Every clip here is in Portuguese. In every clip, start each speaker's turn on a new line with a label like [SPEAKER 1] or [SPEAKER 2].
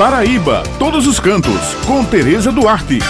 [SPEAKER 1] Paraíba, todos os cantos, com Tereza Duarte.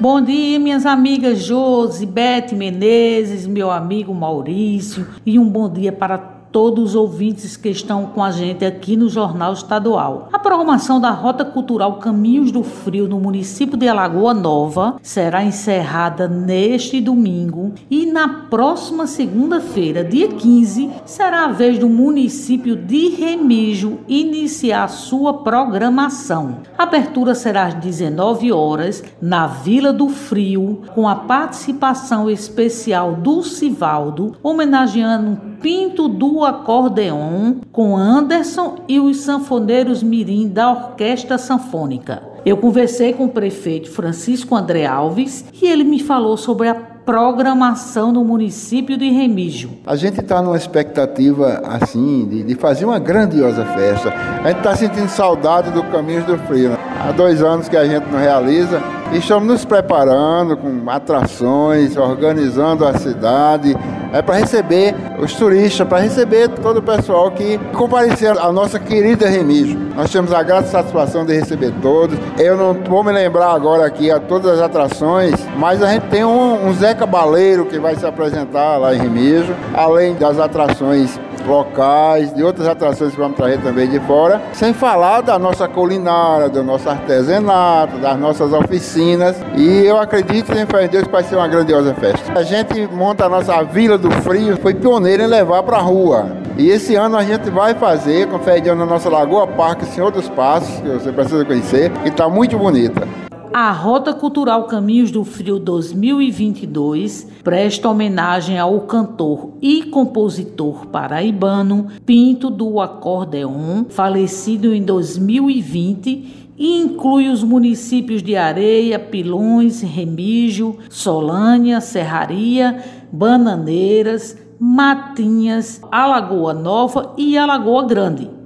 [SPEAKER 2] Bom dia, minhas amigas Josi, Bete Menezes, meu amigo Maurício, e um bom dia para todos os ouvintes que estão com a gente aqui no Jornal Estadual. A programação da Rota Cultural Caminhos do Frio no município de Alagoa Nova será encerrada neste domingo e na próxima segunda-feira, dia 15, será a vez do município de Remígio iniciar sua programação. A abertura será às 19 horas na Vila do Frio, com a participação especial do Civaldo, homenageando Pinto do Acordeon com Anderson e os sanfoneiros mirim da Orquestra Sanfônica. Eu conversei com o prefeito Francisco André Alves e ele me falou sobre a programação no município de Remígio.
[SPEAKER 3] A gente está numa expectativa assim de, de, fazer uma grandiosa festa. A gente está sentindo saudade do Caminhos do Frio. Há dois anos que a gente não realiza e estamos nos preparando com atrações, organizando a cidade é para receber os turistas, para receber todo o pessoal que comparecer à nossa querida Remígio. Nós temos a grata satisfação de receber todos. Eu não vou me lembrar agora aqui a todas as atrações, mas a gente tem um, um Zé Cabaleiro que vai se apresentar lá em Remígio, além das atrações locais, de outras atrações que vamos trazer também de fora, sem falar da nossa culinária, do nosso artesanato, das nossas oficinas. E eu acredito em fé em Deus que vai ser uma grandiosa festa. A gente monta a nossa Vila do Frio, foi pioneiro em levar para a rua. E esse ano a gente vai fazer, com fé Deus, na nossa Lagoa Parque Senhor dos Passos, que você precisa conhecer, que está muito bonita.
[SPEAKER 2] A Rota Cultural Caminhos do Frio 2022 presta homenagem ao cantor e compositor paraibano Pinto do Acordeon, falecido em 2020 e inclui os municípios de Areia, Pilões, Remígio, Solânia, Serraria, Bananeiras, Matinhas, Alagoa Nova e Alagoa Grande.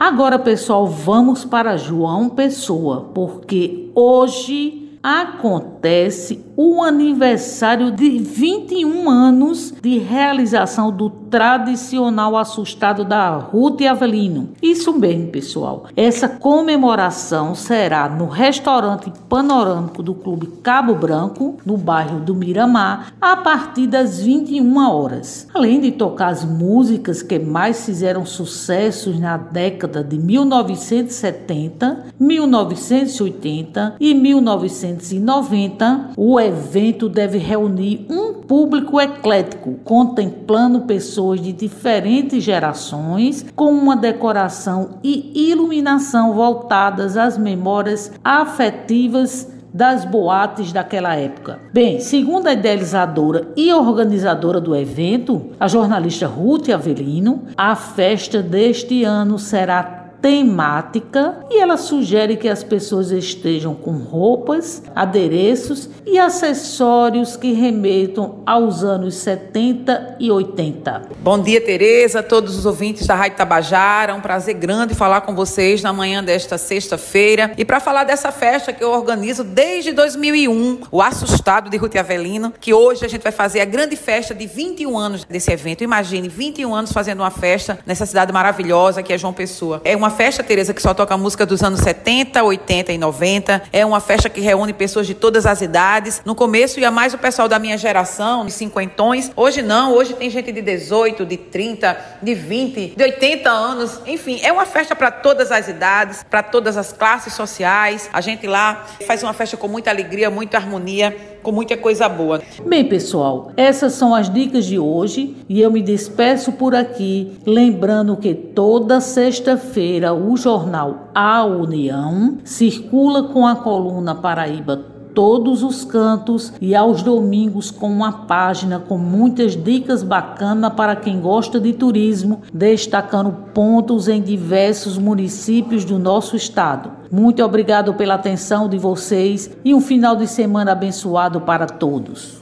[SPEAKER 2] Agora, pessoal, vamos para João Pessoa, porque hoje acontece o aniversário de 21 anos de realização do tradicional assustado da Ruth Avelino. Isso mesmo, pessoal. Essa comemoração será no restaurante panorâmico do Clube Cabo Branco, no bairro do Miramar, a partir das 21 horas. Além de tocar as músicas que mais fizeram sucessos na década de 1970, 1980 e 1990, o evento deve reunir um público eclético, contemplando pessoas de diferentes gerações, com uma decoração e iluminação voltadas às memórias afetivas das boates daquela época. Bem, segundo a idealizadora e organizadora do evento, a jornalista Ruth Avelino, a festa deste ano será temática e ela sugere que as pessoas estejam com roupas, adereços e acessórios que remetam aos anos 70 e 80.
[SPEAKER 4] Bom dia, Tereza, todos os ouvintes da Rádio Tabajara. É um prazer grande falar com vocês na manhã desta sexta-feira e para falar dessa festa que eu organizo desde 2001, o Assustado de Ruth Avelino, que hoje a gente vai fazer a grande festa de 21 anos desse evento. Imagine 21 anos fazendo uma festa nessa cidade maravilhosa que é João Pessoa. É uma uma festa, Tereza, que só toca música dos anos 70, 80 e 90. É uma festa que reúne pessoas de todas as idades. No começo ia mais o pessoal da minha geração, de cinquentões. Hoje não, hoje tem gente de 18, de 30, de 20, de 80 anos. Enfim, é uma festa para todas as idades, para todas as classes sociais. A gente lá faz uma festa com muita alegria, muita harmonia com muita coisa boa.
[SPEAKER 2] Bem, pessoal, essas são as dicas de hoje e eu me despeço por aqui, lembrando que toda sexta-feira o jornal A União circula com a coluna Paraíba todos os cantos e aos domingos com uma página com muitas dicas bacanas para quem gosta de turismo, destacando pontos em diversos municípios do nosso estado. Muito obrigado pela atenção de vocês e um final de semana abençoado para todos.